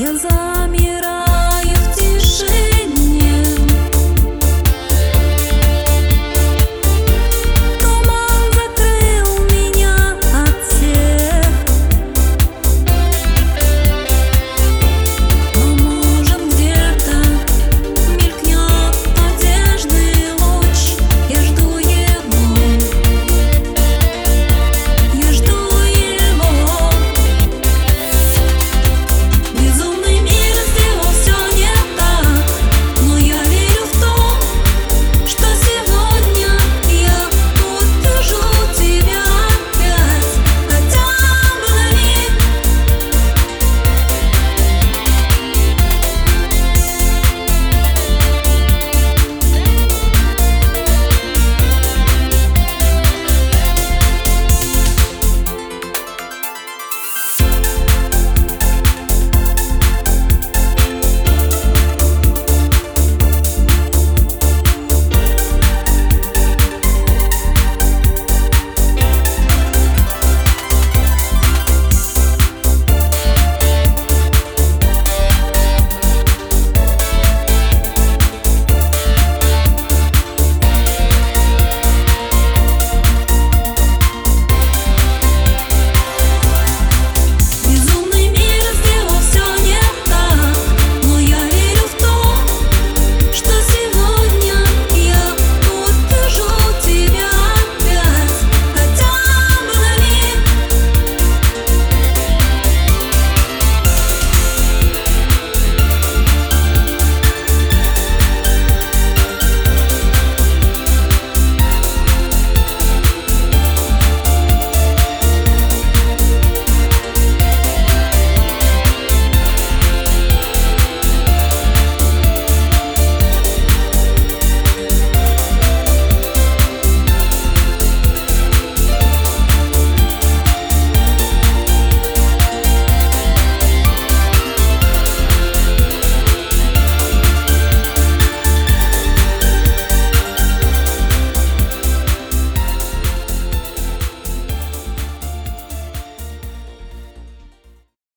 Я замираю в тишине.